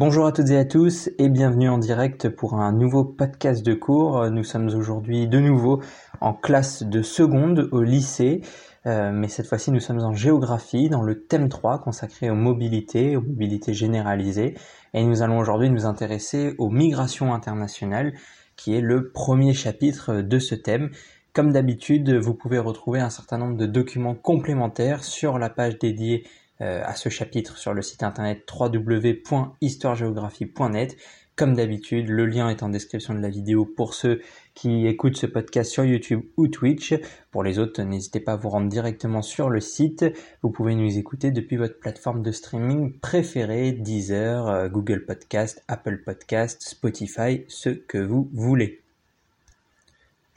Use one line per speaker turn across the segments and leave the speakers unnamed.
Bonjour à toutes et à tous et bienvenue en direct pour un nouveau podcast de cours. Nous sommes aujourd'hui de nouveau en classe de seconde au lycée, euh, mais cette fois-ci nous sommes en géographie dans le thème 3 consacré aux mobilités, aux mobilités généralisées et nous allons aujourd'hui nous intéresser aux migrations internationales qui est le premier chapitre de ce thème. Comme d'habitude, vous pouvez retrouver un certain nombre de documents complémentaires sur la page dédiée à ce chapitre sur le site internet www.histoiregéographie.net. Comme d'habitude, le lien est en description de la vidéo pour ceux qui écoutent ce podcast sur YouTube ou Twitch. Pour les autres, n'hésitez pas à vous rendre directement sur le site. Vous pouvez nous écouter depuis votre plateforme de streaming préférée, Deezer, euh, Google Podcast, Apple Podcast, Spotify, ce que vous voulez.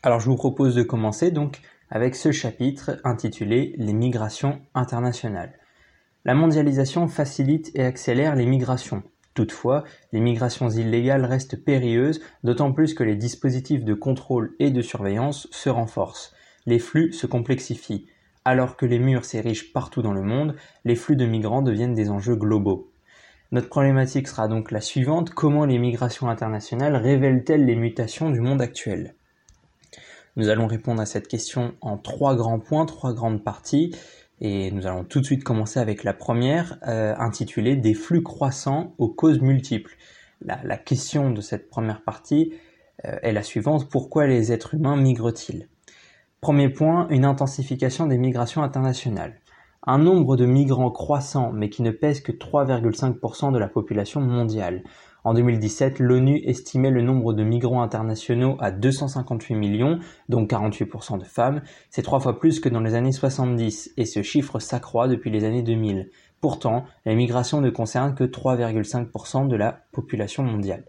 Alors je vous propose de commencer donc avec ce chapitre intitulé Les migrations internationales. La mondialisation facilite et accélère les migrations. Toutefois, les migrations illégales restent périlleuses, d'autant plus que les dispositifs de contrôle et de surveillance se renforcent. Les flux se complexifient. Alors que les murs s'érigent partout dans le monde, les flux de migrants deviennent des enjeux globaux. Notre problématique sera donc la suivante, comment les migrations internationales révèlent-elles les mutations du monde actuel? Nous allons répondre à cette question en trois grands points, trois grandes parties. Et nous allons tout de suite commencer avec la première, euh, intitulée Des flux croissants aux causes multiples. La, question de cette première partie euh, est la suivante, pourquoi les êtres humains migrent-ils? Premier point, une intensification des migrations internationales. Un nombre de migrants croissant mais qui ne pèse que 3,5% de la population mondiale. En 2017, l'ONU estimait le nombre de migrants internationaux à 258 millions, dont 48% de femmes. C'est trois fois plus que dans les années 70 et ce chiffre s'accroît depuis les années 2000. Pourtant, les migrations ne concernent que 3,5% de la population mondiale.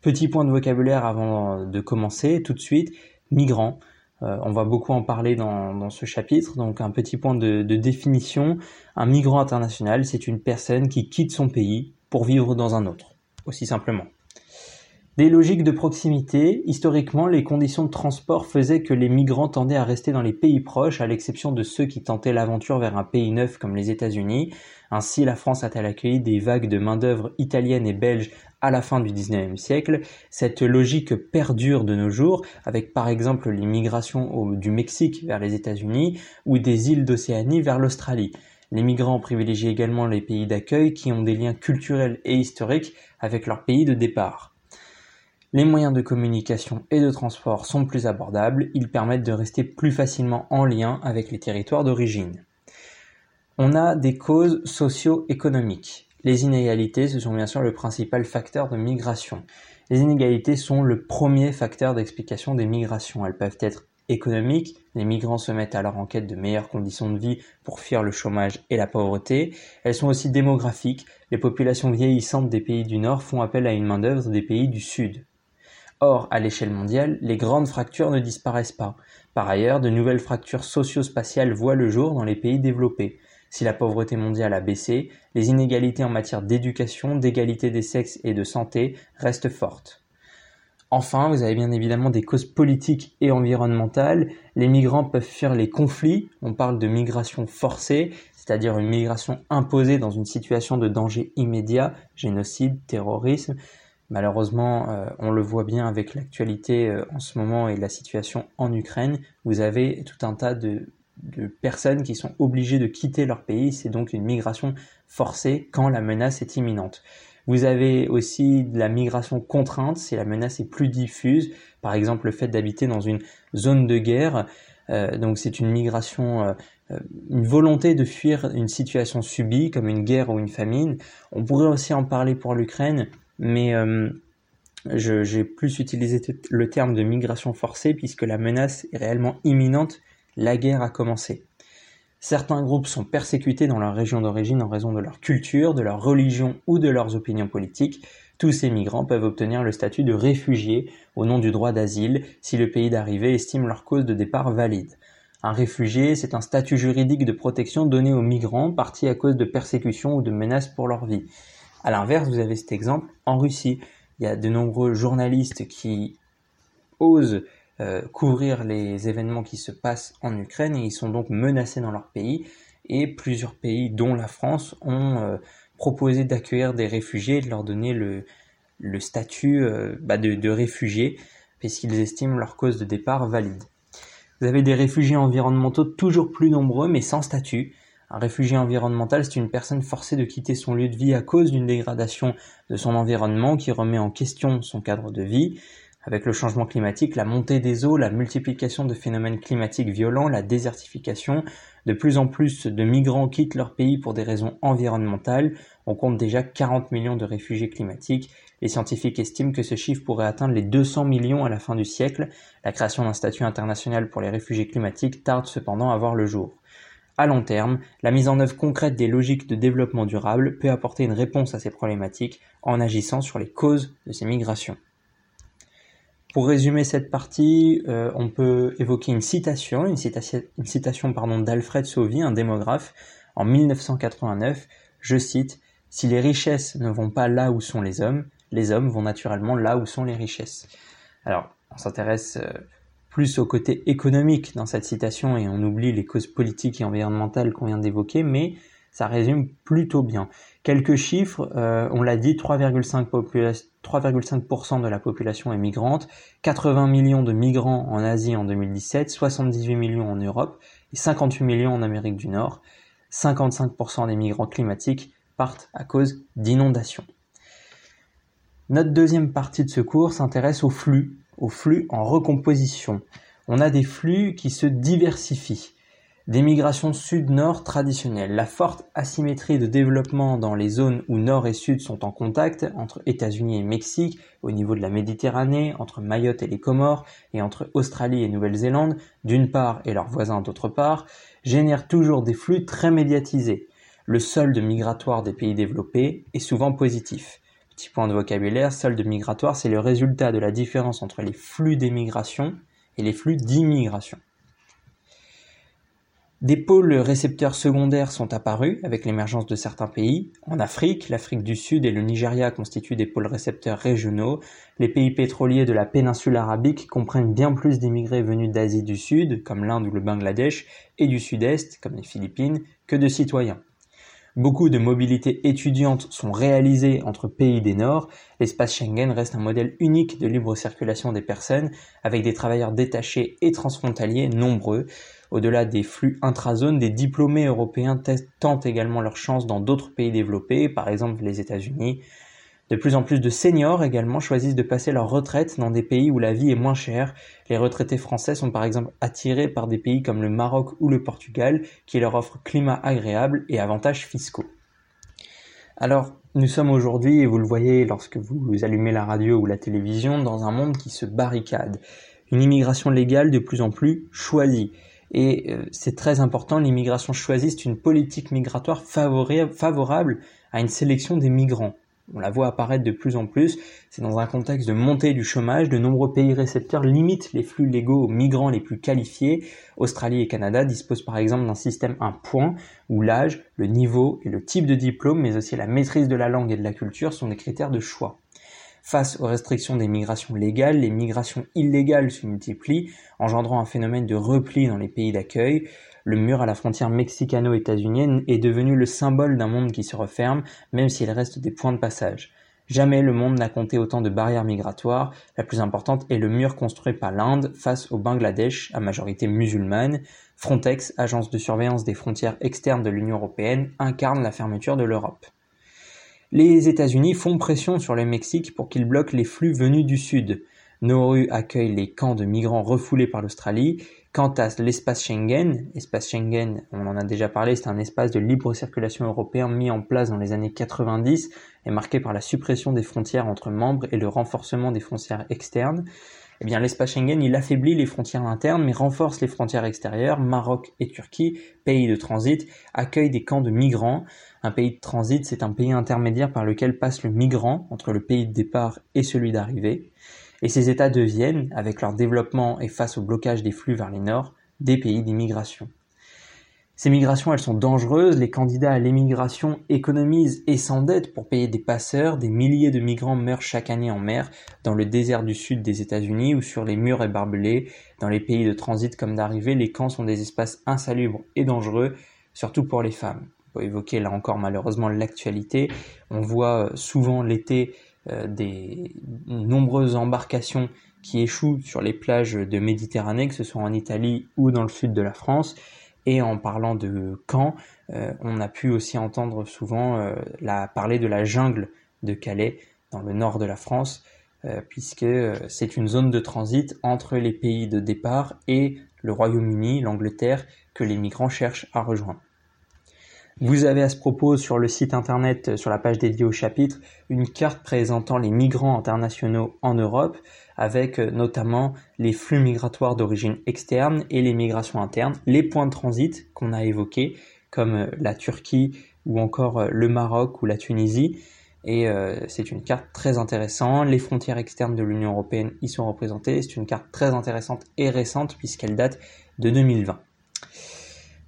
Petit point de vocabulaire avant de commencer, tout de suite, migrants. Euh, on va beaucoup en parler dans, ce chapitre, donc un petit point de définition. Un migrant international, c'est une personne qui quitte son pays pour vivre dans un autre aussi simplement. Des logiques de proximité, historiquement, les conditions de transport faisaient que les migrants tendaient à rester dans les pays proches, à l'exception de ceux qui tentaient l'aventure vers un pays neuf comme les États-Unis. Ainsi, la France a-t-elle accueilli des vagues de main-d'œuvre italienne et belge à la fin du XIXe siècle? Cette logique perdure de nos jours, avec par exemple l'immigration du Mexique vers les États-Unis ou des îles d'Océanie vers l'Australie. Les migrants privilégient également les pays d'accueil qui ont des liens culturels et historiques avec leur pays de départ. Les moyens de communication et de transport sont plus abordables, ils permettent de rester plus facilement en lien avec les territoires d'origine. On a des causes socio-économiques. Les inégalités, ce sont bien sûr le principal facteur de migration. Les inégalités sont le premier facteur d'explication des migrations. Elles peuvent être économiques, les migrants se mettent alors en quête de meilleures conditions de vie pour fuir le chômage et la pauvreté. Elles sont aussi démographiques, les populations vieillissantes des pays du Nord font appel à une main-d'œuvre des pays du Sud. Or, à l'échelle mondiale, les grandes fractures ne disparaissent pas. Par ailleurs, de nouvelles fractures socio-spatiales voient le jour dans les pays développés. Si la pauvreté mondiale a baissé, les inégalités en matière d'éducation, d'égalité des sexes et de santé restent fortes. Enfin, vous avez bien évidemment des causes politiques et environnementales. Les migrants peuvent fuir les conflits. On parle de migration forcée, c'est-à-dire une migration imposée dans une situation de danger immédiat, génocide, terrorisme. Malheureusement, euh, on le voit bien avec l'actualité euh, en ce moment et la situation en Ukraine. Vous avez tout un tas de, de personnes qui sont obligées de quitter leur pays. C'est donc une migration forcée quand la menace est imminente. Vous avez aussi de la migration contrainte, si la menace est plus diffuse, par exemple le fait d'habiter dans une zone de guerre. Euh, donc c'est une migration, euh, euh, une volonté de fuir une situation subie comme une guerre ou une famine. On pourrait aussi en parler pour l'Ukraine, mais j'ai plus utilisé le terme de migration forcée puisque la menace est réellement imminente, la guerre a commencé. Certains groupes sont persécutés dans leur région d'origine en raison de leur culture, de leur religion ou de leurs opinions politiques. Tous ces migrants peuvent obtenir le statut de réfugiés au nom du droit d'asile si le pays d'arrivée estime leur cause de départ valide. Un réfugié, c'est un statut juridique de protection donné aux migrants partis à cause de persécutions ou de menaces pour leur vie. À l'inverse, vous avez cet exemple en Russie. Il y a de nombreux journalistes qui osent couvrir les événements qui se passent en Ukraine et ils sont donc menacés dans leur pays et plusieurs pays dont la France ont euh, proposer d'accueillir des réfugiés et de leur donner le, le statut euh, bah, de, de réfugiés, puisqu'ils estiment leur cause de départ valide. Vous avez des réfugiés environnementaux toujours plus nombreux mais sans statut. Un réfugié environnemental, c'est une personne forcée de quitter son lieu de vie à cause d'une dégradation de son environnement qui remet en question son cadre de vie. Avec le changement climatique, la montée des eaux, la multiplication de phénomènes climatiques violents, la désertification, de plus en plus de migrants quittent leur pays pour des raisons environnementales. On compte déjà 40 millions de réfugiés climatiques. Les scientifiques estiment que ce chiffre pourrait atteindre les 200 millions à la fin du siècle. La création d'un statut international pour les réfugiés climatiques tarde cependant à voir le jour. À long terme, la mise en œuvre concrète des logiques de développement durable peut apporter une réponse à ces problématiques en agissant sur les causes de ces migrations. Pour résumer cette partie, euh, on peut évoquer une citation, une d'Alfred Sauvy, un démographe, en 1989. Je cite Si les richesses ne vont pas là où sont les hommes, les hommes vont naturellement là où sont les richesses. Alors, on s'intéresse euh, plus au côté économique dans cette citation et on oublie les causes politiques et environnementales qu'on vient d'évoquer, mais ça résume plutôt bien. Quelques chiffres, euh, on l'a dit, 3,5% de la population est migrante, 80 millions de migrants en Asie en 2017, 78 millions en Europe et 58 millions en Amérique du Nord. 55% des migrants climatiques partent à cause d'inondations. Notre deuxième partie de ce cours s'intéresse aux flux, aux flux en recomposition. On a des flux qui se diversifient. Des migrations sud-nord traditionnelles. La forte asymétrie de développement dans les zones où nord et sud sont en contact, entre États-Unis et Mexique, au niveau de la Méditerranée, entre Mayotte et les Comores, et entre Australie et Nouvelle-Zélande, d'une part, et leurs voisins d'autre part, génère toujours des flux très médiatisés. Le solde migratoire des pays développés est souvent positif. Petit point de vocabulaire, solde migratoire, c'est le résultat de la différence entre les flux d'émigration et les flux d'immigration. Des pôles récepteurs secondaires sont apparus avec l'émergence de certains pays. En Afrique, l'Afrique du Sud et le Nigeria constituent des pôles récepteurs régionaux. Les pays pétroliers de la péninsule arabique comprennent bien plus d'immigrés venus d'Asie du Sud, comme l'Inde ou le Bangladesh, et du Sud-Est, comme les Philippines, que de citoyens. Beaucoup de mobilités étudiantes sont réalisées entre pays des Nord. L'espace Schengen reste un modèle unique de libre circulation des personnes, avec des travailleurs détachés et transfrontaliers nombreux. Au-delà des flux intrazones, des diplômés européens tentent également leur chance dans d'autres pays développés, par exemple les États-Unis. De plus en plus de seniors également choisissent de passer leur retraite dans des pays où la vie est moins chère. Les retraités français sont par exemple attirés par des pays comme le Maroc ou le Portugal qui leur offrent climat agréable et avantages fiscaux. Alors, nous sommes aujourd'hui, et vous le voyez lorsque vous allumez la radio ou la télévision, dans un monde qui se barricade. Une immigration légale de plus en plus choisie. Et euh, c'est très important, l'immigration choisie, une politique migratoire favorable à une sélection des migrants. On la voit apparaître de plus en plus. C'est dans un contexte de montée du chômage, de nombreux pays récepteurs limitent les flux légaux aux migrants les plus qualifiés. Australie et Canada disposent par exemple d'un système un point où l'âge, le niveau et le type de diplôme, mais aussi la maîtrise de la langue et de la culture sont des critères de choix. Face aux restrictions des migrations légales, les migrations illégales se multiplient, engendrant un phénomène de repli dans les pays d'accueil. Le mur à la frontière mexicano-états-unienne est devenu le symbole d'un monde qui se referme, même s'il reste des points de passage. Jamais le monde n'a compté autant de barrières migratoires. La plus importante est le mur construit par l'Inde face au Bangladesh, à majorité musulmane. Frontex, agence de surveillance des frontières externes de l'Union européenne, incarne la fermeture de l'Europe. Les États-Unis font pression sur le Mexique pour qu'il bloque les flux venus du Sud. Nauru accueille les camps de migrants refoulés par l'Australie. Quant à l'espace Schengen, espace Schengen, on en a déjà parlé, c'est un espace de libre circulation européen mis en place dans les années 90 et marqué par la suppression des frontières entre membres et le renforcement des frontières externes. Eh bien, l'espace Schengen, il affaiblit les frontières internes, mais renforce les frontières extérieures. Maroc et Turquie, pays de transit, accueillent des camps de migrants. Un pays de transit, c'est un pays intermédiaire par lequel passe le migrant entre le pays de départ et celui d'arrivée. Et ces États deviennent, avec leur développement et face au blocage des flux vers les nord, des pays d'immigration. Ces migrations, elles sont dangereuses. Les candidats à l'émigration économisent et s'endettent pour payer des passeurs. Des milliers de migrants meurent chaque année en mer, dans le désert du sud des États-Unis ou sur les murs et barbelés. Dans les pays de transit comme d'arrivée, les camps sont des espaces insalubres et dangereux, surtout pour les femmes. faut évoquer là encore malheureusement l'actualité. On voit souvent l'été des nombreuses embarcations qui échouent sur les plages de Méditerranée, que ce soit en Italie ou dans le sud de la France. Et en parlant de Caen, on a pu aussi entendre souvent la, parler de la jungle de Calais dans le nord de la France, euh, puisque euh, c'est une zone de transit entre les pays de départ et le Royaume-Uni, l'Angleterre, que les migrants cherchent à rejoindre. Vous avez à ce propos sur le site internet, euh, sur la page dédiée au chapitre, une carte présentant les migrants internationaux en Europe, avec notamment les flux migratoires d'origine externe et les migrations internes, les points de transit qu'on a évoqués, comme la Turquie ou encore le Maroc ou la Tunisie, et euh, c'est une carte très intéressante. Les frontières externes de l'Union européenne y sont représentées. C'est une carte très intéressante et récente puisqu'elle date de 2020.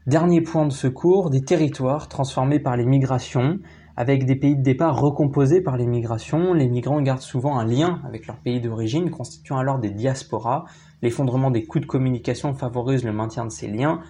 Dernier point de secours, des territoires transformés par les migrations, avec des pays de départ recomposés par les migrations. Les migrants gardent souvent un lien avec leur pays d'origine, constituant alors des diasporas. L'effondrement des coûts de communication favorise le maintien de ces liens,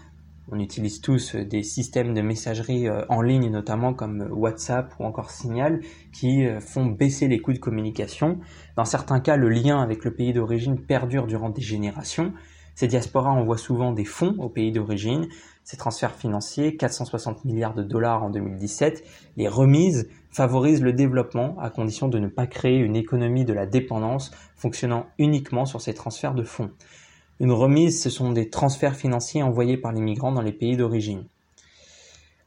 on utilise tous euh, des systèmes de messagerie euh, en ligne, notamment comme euh, WhatsApp ou encore Signal, qui font baisser les coûts de communication. Dans certains cas, le lien avec le pays d'origine perdure durant des générations. Ces diasporas envoient souvent des fonds au pays d'origine. Ces transferts financiers, 460 milliards de dollars en 2017, les remises favorisent le développement à condition de ne pas créer une économie de la dépendance fonctionnant uniquement sur ces transferts de fonds. Une remise, ce sont des transferts financiers envoyés par les migrants dans les pays d'origine.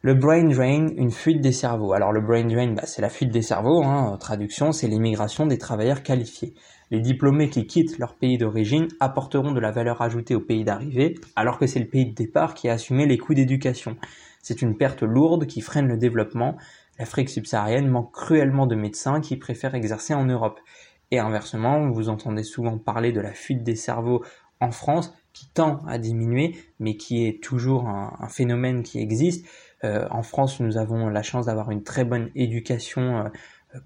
Le brain drain, une fuite des cerveaux. Alors le brain drain, bah, c'est la fuite des cerveaux, hein, traduction, c'est l'émigration des travailleurs qualifiés. Les diplômés qui quittent leur pays d'origine apporteront de la valeur ajoutée au pays d'arrivée, alors que c'est le pays de départ qui a assumé les coûts d'éducation. C'est une perte lourde qui freine le développement. L'Afrique subsaharienne manque cruellement de médecins qui préfèrent exercer en Europe. Et inversement, vous entendez souvent parler de la fuite des cerveaux en France qui tend à diminuer, mais qui est toujours un, phénomène qui existe. Euh, en France, nous avons la chance d'avoir une très bonne éducation euh,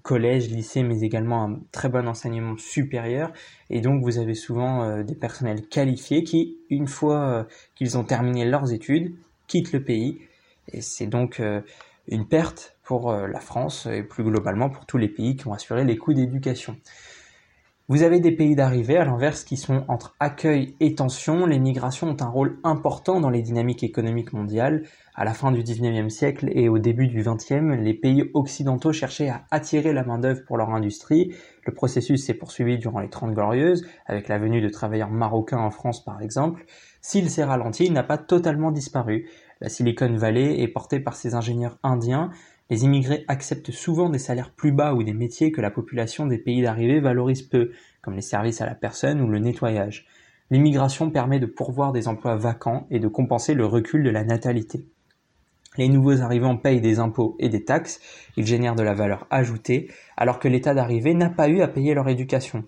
collège, lycée, mais également un très bon enseignement supérieur. Et donc, vous avez souvent euh, des personnels qualifiés qui, une fois qu'ils ont terminé leurs études, quittent le pays. Et c'est donc une perte pour la France et plus globalement pour tous les pays qui ont assuré les coûts d'éducation. Vous avez des pays d'arrivée, à l'inverse, qui sont entre accueil et tension. Les migrations ont un rôle important dans les dynamiques économiques mondiales. À la fin du 19e siècle et au début du 20e, les pays occidentaux cherchaient à attirer la main-d'œuvre pour leur industrie. Le processus s'est poursuivi durant les Trente Glorieuses, avec la venue de travailleurs marocains en France par exemple. S'il s'est ralenti, il n'a pas totalement disparu. La Silicon Valley est portée par ses ingénieurs indiens, les immigrés acceptent souvent des salaires plus bas ou des métiers que la population des pays d'arrivée valorise peu, comme les services à la personne ou le nettoyage. L'immigration permet de pourvoir des emplois vacants et de compenser le recul de la natalité. Les nouveaux arrivants payent des impôts et des taxes, ils génèrent de la valeur ajoutée, alors que l'état d'arrivée n'a pas eu à payer leur éducation.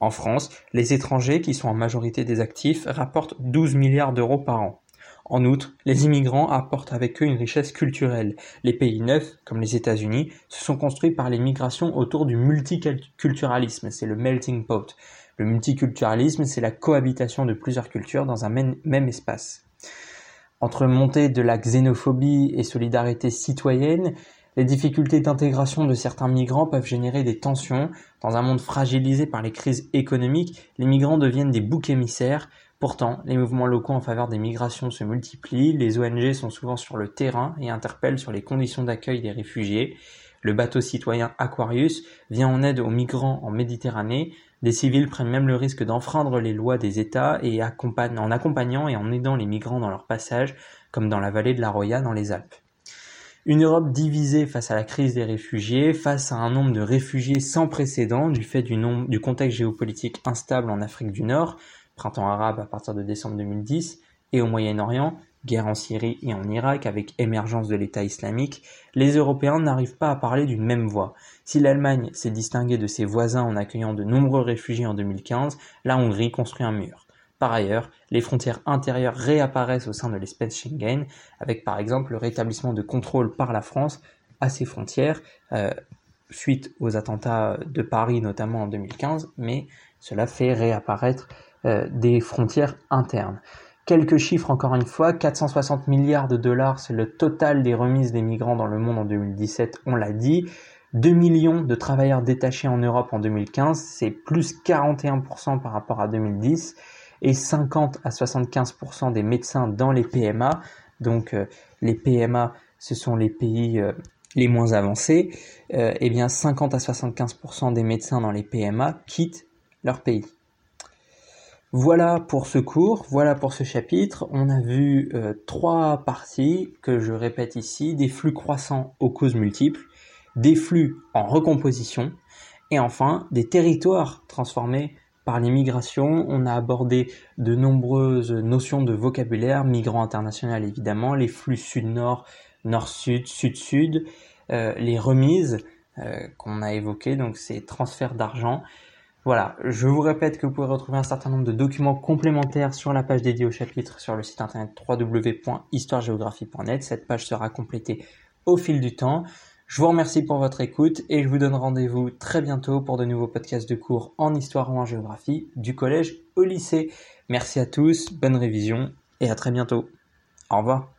En France, les étrangers, qui sont en majorité des actifs, rapportent 12 milliards d'euros par an. En outre, les immigrants apportent avec eux une richesse culturelle. Les pays neufs, comme les États-Unis, se sont construits par les migrations autour du multiculturalisme, c'est le melting pot. Le multiculturalisme, c'est la cohabitation de plusieurs cultures dans un même, espace. Entre montée de la xénophobie et solidarité citoyenne, les difficultés d'intégration de certains migrants peuvent générer des tensions. Dans un monde fragilisé par les crises économiques, les migrants deviennent des boucs émissaires, Pourtant, les mouvements locaux en faveur des migrations se multiplient, les ONG sont souvent sur le terrain et interpellent sur les conditions d'accueil des réfugiés. Le bateau citoyen Aquarius vient en aide aux migrants en Méditerranée. Des civils prennent même le risque d'enfreindre les lois des États et en accompagnant et en aidant les migrants dans leur passage, comme dans la vallée de la Roya dans les Alpes. Une Europe divisée face à la crise des réfugiés, face à un nombre de réfugiés sans précédent du fait du contexte géopolitique instable en Afrique du Nord, printemps arabe à partir de décembre 2010, et au Moyen-Orient, guerre en Syrie et en Irak avec émergence de l'État islamique, les Européens n'arrivent pas à parler d'une même voix. Si l'Allemagne s'est distinguée de ses voisins en accueillant de nombreux réfugiés en 2015, la Hongrie construit un mur. Par ailleurs, les frontières intérieures réapparaissent au sein de l'espèce Schengen, avec par exemple le rétablissement de contrôle par la France à ses frontières, euh, suite aux attentats de Paris notamment en 2015, mais cela fait réapparaître des frontières internes. Quelques chiffres encore une fois, 460 milliards de dollars, c'est le total des remises des migrants dans le monde en 2017, on l'a dit. 2 millions de travailleurs détachés en Europe en 2015, c'est plus 41% par rapport à 2010, et 50 à 75% des médecins dans les PMA. Donc euh, les PMA, ce sont les pays euh, les moins avancés. et eh bien 50 à 75% des médecins dans les PMA quittent leur pays. Voilà pour ce cours, voilà pour ce chapitre. On a vu euh, trois parties que je répète ici, des flux croissants aux causes multiples, des flux en recomposition et enfin des territoires transformés par les migrations. On a abordé de nombreuses notions de vocabulaire, migrants international évidemment, les flux sud-nord, nord-sud, sud-sud, euh, les remises euh, qu'on a évoquées, donc ces transferts d'argent, voilà, je vous répète que vous pouvez retrouver un certain nombre de documents complémentaires sur la page dédiée au chapitre sur le site internet www.histoiregéographie.net. Cette page sera complétée au fil du temps. Je vous remercie pour votre écoute et je vous donne rendez-vous très bientôt pour de nouveaux podcasts de cours en histoire ou en géographie du collège au lycée. Merci à tous, bonne révision et à très bientôt. Au revoir.